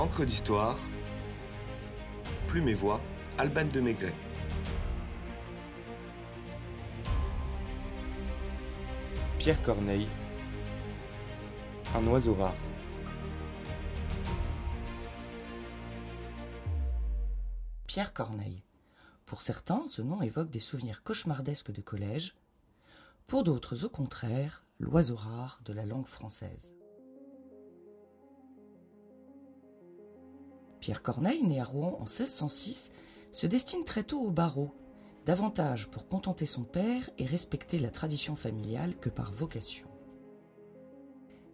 Encre d'histoire, Plume et Voix, Alban de Maigret. Pierre Corneille, un oiseau rare. Pierre Corneille. Pour certains, ce nom évoque des souvenirs cauchemardesques de collège. Pour d'autres, au contraire, l'oiseau rare de la langue française. Pierre Corneille, né à Rouen en 1606, se destine très tôt au barreau, davantage pour contenter son père et respecter la tradition familiale que par vocation.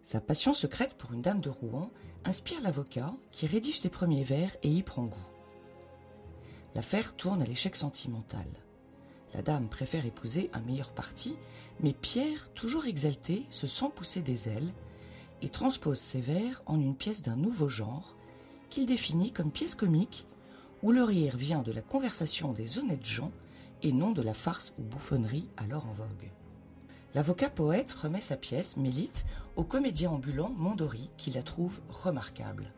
Sa passion secrète pour une dame de Rouen inspire l'avocat qui rédige ses premiers vers et y prend goût. L'affaire tourne à l'échec sentimental. La dame préfère épouser un meilleur parti, mais Pierre, toujours exalté, se sent pousser des ailes et transpose ses vers en une pièce d'un nouveau genre qu'il définit comme pièce comique où le rire vient de la conversation des honnêtes gens et non de la farce ou bouffonnerie alors en vogue. L'avocat poète remet sa pièce, Mélite, au comédien ambulant Mondori qui la trouve remarquable.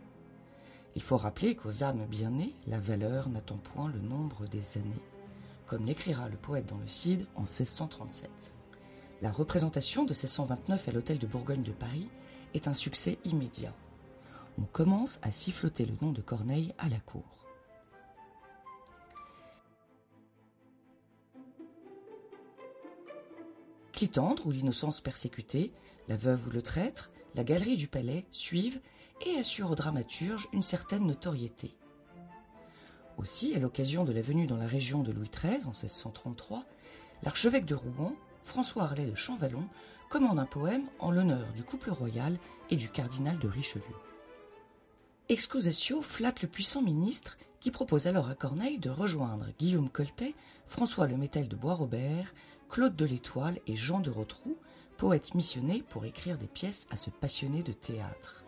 Il faut rappeler qu'aux âmes bien nées, la valeur n'attend point le nombre des années, comme l'écrira le poète dans le Cid en 1637. La représentation de 1629 à l'hôtel de Bourgogne de Paris est un succès immédiat. On commence à siffloter le nom de Corneille à la cour. Clitandre ou l'innocence persécutée, la veuve ou le traître, la galerie du palais suivent et assurent au dramaturge une certaine notoriété. Aussi, à l'occasion de la venue dans la région de Louis XIII en 1633, l'archevêque de Rouen, François Harlet de Champvallon, commande un poème en l'honneur du couple royal et du cardinal de Richelieu. Excusatio flatte le puissant ministre qui propose alors à Corneille de rejoindre Guillaume Coltet, François Le Métel de Bois-Robert, Claude de l'Étoile et Jean de Rotrou, poètes missionnés pour écrire des pièces à ce passionné de théâtre.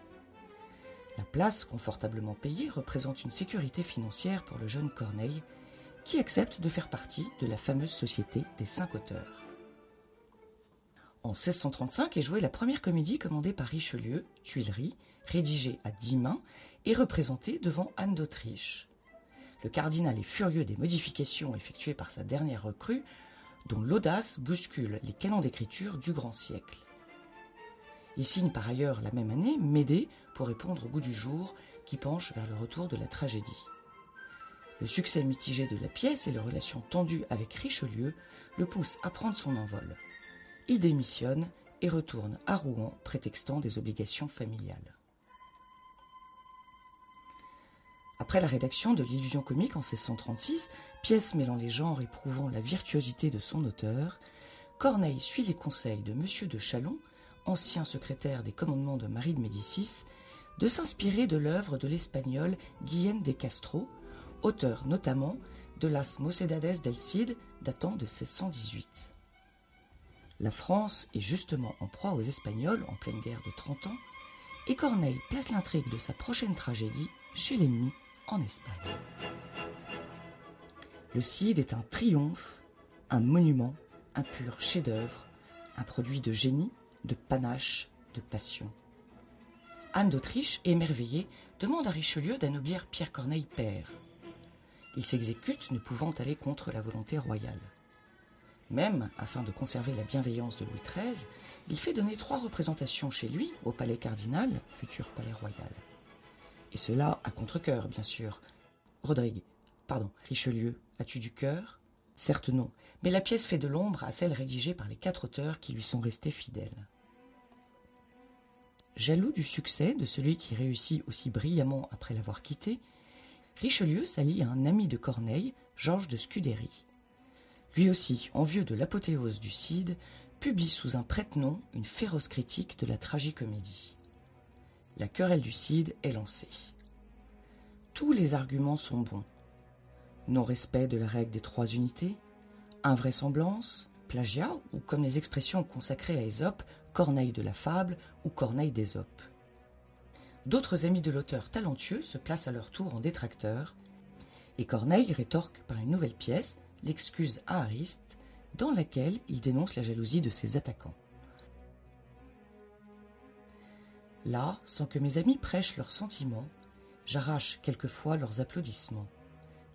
La place, confortablement payée, représente une sécurité financière pour le jeune Corneille, qui accepte de faire partie de la fameuse société des cinq auteurs. En 1635 est jouée la première comédie commandée par Richelieu, Tuileries, rédigée à dix mains et représentée devant Anne d'Autriche. Le cardinal est furieux des modifications effectuées par sa dernière recrue, dont l'audace bouscule les canons d'écriture du grand siècle. Il signe par ailleurs la même année Médée pour répondre au goût du jour qui penche vers le retour de la tragédie. Le succès mitigé de la pièce et les relations tendues avec Richelieu le poussent à prendre son envol. Il démissionne et retourne à Rouen prétextant des obligations familiales. Après la rédaction de L'illusion comique en 1636, pièce mêlant les genres et prouvant la virtuosité de son auteur, Corneille suit les conseils de M. de Chalon, ancien secrétaire des commandements de Marie de Médicis, de s'inspirer de l'œuvre de l'espagnol Guillén de Castro, auteur notamment de Las Mocedades del Cid datant de 1618. La France est justement en proie aux Espagnols en pleine guerre de Trente ans, et Corneille place l'intrigue de sa prochaine tragédie chez l'ennemi en Espagne. Le Cid est un triomphe, un monument, un pur chef-d'œuvre, un produit de génie, de panache, de passion. Anne d'Autriche, émerveillée, demande à Richelieu d'anoblir Pierre Corneille père. Il s'exécute, ne pouvant aller contre la volonté royale. Même, afin de conserver la bienveillance de Louis XIII, il fait donner trois représentations chez lui, au palais cardinal, futur palais royal. Et cela à contre-coeur, bien sûr. Rodrigue, pardon, Richelieu, as-tu du cœur Certes non, mais la pièce fait de l'ombre à celle rédigée par les quatre auteurs qui lui sont restés fidèles. Jaloux du succès de celui qui réussit aussi brillamment après l'avoir quitté, Richelieu s'allie à un ami de Corneille, Georges de Scudéry. Lui aussi, envieux de l'apothéose du Cid, publie sous un prête-nom une féroce critique de la tragicomédie. La querelle du Cid est lancée. Tous les arguments sont bons. Non-respect de la règle des trois unités, invraisemblance, plagiat, ou comme les expressions consacrées à Ésope, Corneille de la fable ou Corneille d'Ésope. D'autres amis de l'auteur talentueux se placent à leur tour en détracteurs, et Corneille rétorque par une nouvelle pièce, L'excuse à Ariste, dans laquelle il dénonce la jalousie de ses attaquants. Là, sans que mes amis prêchent leurs sentiments, j'arrache quelquefois leurs applaudissements.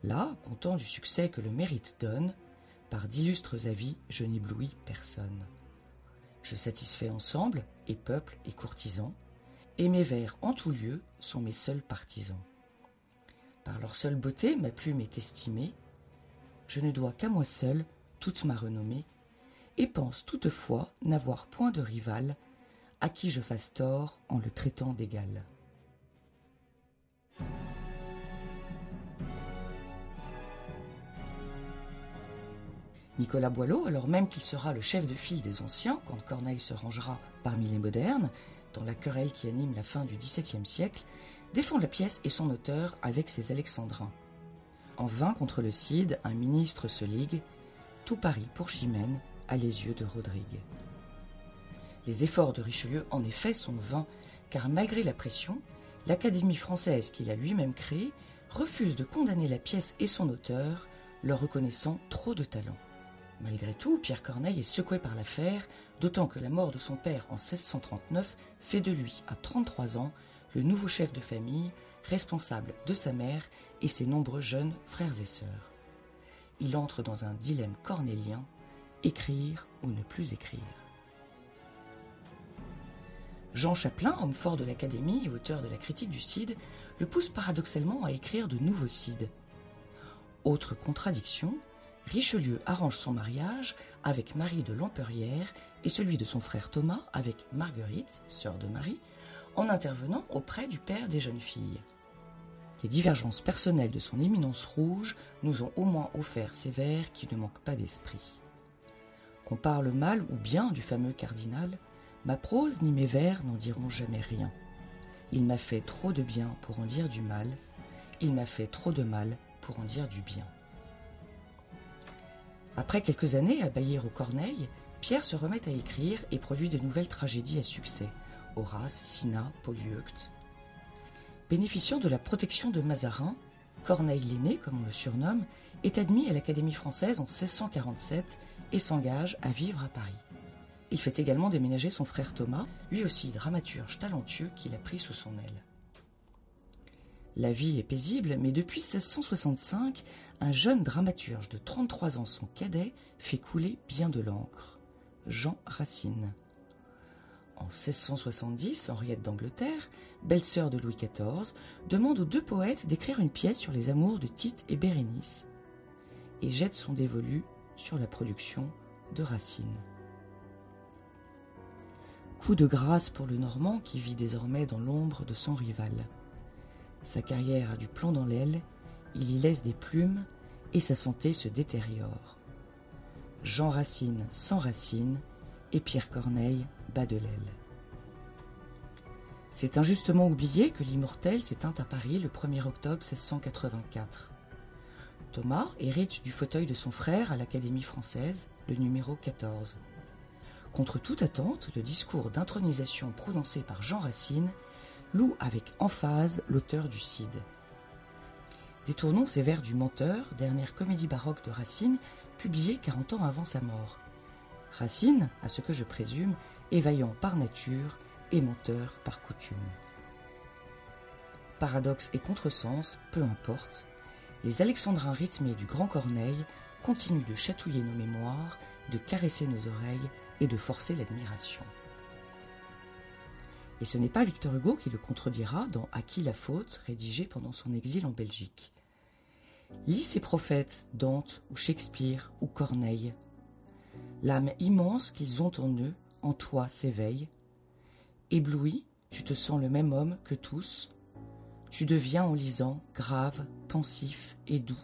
Là, content du succès que le mérite donne, par d'illustres avis, je n'éblouis personne. Je satisfais ensemble, et peuple et courtisans, et mes vers en tout lieu sont mes seuls partisans. Par leur seule beauté, ma plume est estimée, je ne dois qu'à moi seul toute ma renommée, et pense toutefois n'avoir point de rival à qui je fasse tort en le traitant d'égal. Nicolas Boileau, alors même qu'il sera le chef de file des anciens quand Corneille se rangera parmi les modernes, dans la querelle qui anime la fin du XVIIe siècle, défend la pièce et son auteur avec ses alexandrins. En vain contre le Cid, un ministre se ligue, tout Paris pour Chimène, à les yeux de Rodrigue. Les efforts de Richelieu, en effet, sont vains, car malgré la pression, l'Académie française qu'il a lui-même créée refuse de condamner la pièce et son auteur, leur reconnaissant trop de talent. Malgré tout, Pierre Corneille est secoué par l'affaire, d'autant que la mort de son père en 1639 fait de lui, à 33 ans, le nouveau chef de famille, responsable de sa mère et ses nombreux jeunes frères et sœurs. Il entre dans un dilemme cornélien, écrire ou ne plus écrire. Jean Chaplin, homme fort de l'Académie et auteur de la critique du Cid, le pousse paradoxalement à écrire de nouveaux Cides. Autre contradiction, Richelieu arrange son mariage avec Marie de Lamperière et celui de son frère Thomas avec Marguerite, sœur de Marie, en intervenant auprès du père des jeunes filles. Les divergences personnelles de son éminence rouge nous ont au moins offert ces vers qui ne manquent pas d'esprit. Qu'on parle mal ou bien du fameux cardinal, ma prose ni mes vers n'en diront jamais rien. Il m'a fait trop de bien pour en dire du mal, il m'a fait trop de mal pour en dire du bien. Après quelques années à bailler au Corneille, Pierre se remet à écrire et produit de nouvelles tragédies à succès. Horace, Cinna, Polyeucte. Bénéficiant de la protection de Mazarin, Corneille l'aîné, comme on le surnomme, est admis à l'Académie française en 1647 et s'engage à vivre à Paris. Il fait également déménager son frère Thomas, lui aussi dramaturge talentueux qu'il a pris sous son aile. La vie est paisible, mais depuis 1665, un jeune dramaturge de 33 ans, son cadet, fait couler bien de l'encre. Jean Racine. En 1670, Henriette d'Angleterre, belle-sœur de Louis XIV, demande aux deux poètes d'écrire une pièce sur les amours de Tite et Bérénice et jette son dévolu sur la production de Racine. De grâce pour le Normand qui vit désormais dans l'ombre de son rival. Sa carrière a du plomb dans l'aile, il y laisse des plumes et sa santé se détériore. Jean Racine sans Racine et Pierre Corneille bat de l'aile. C'est injustement oublié que l'immortel s'éteint à Paris le 1er octobre 1684. Thomas hérite du fauteuil de son frère à l'Académie française, le numéro 14. Contre toute attente, le discours d'intronisation prononcé par Jean Racine loue avec emphase l'auteur du Cid. Détournons ces vers du Menteur, dernière comédie baroque de Racine, publiée quarante ans avant sa mort. Racine, à ce que je présume, est vaillant par nature et menteur par coutume. Paradoxe et contresens, peu importe, les alexandrins rythmés du Grand Corneille continuent de chatouiller nos mémoires, de caresser nos oreilles et de forcer l'admiration. Et ce n'est pas Victor Hugo qui le contredira dans À qui la faute, rédigé pendant son exil en Belgique. Lis ces prophètes, Dante ou Shakespeare ou Corneille. L'âme immense qu'ils ont en eux, en toi s'éveille. Ébloui, tu te sens le même homme que tous. Tu deviens en lisant grave, pensif et doux.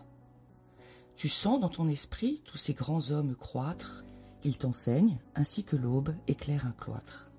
Tu sens dans ton esprit tous ces grands hommes croître, ils t'enseignent, ainsi que l'aube éclaire un cloître.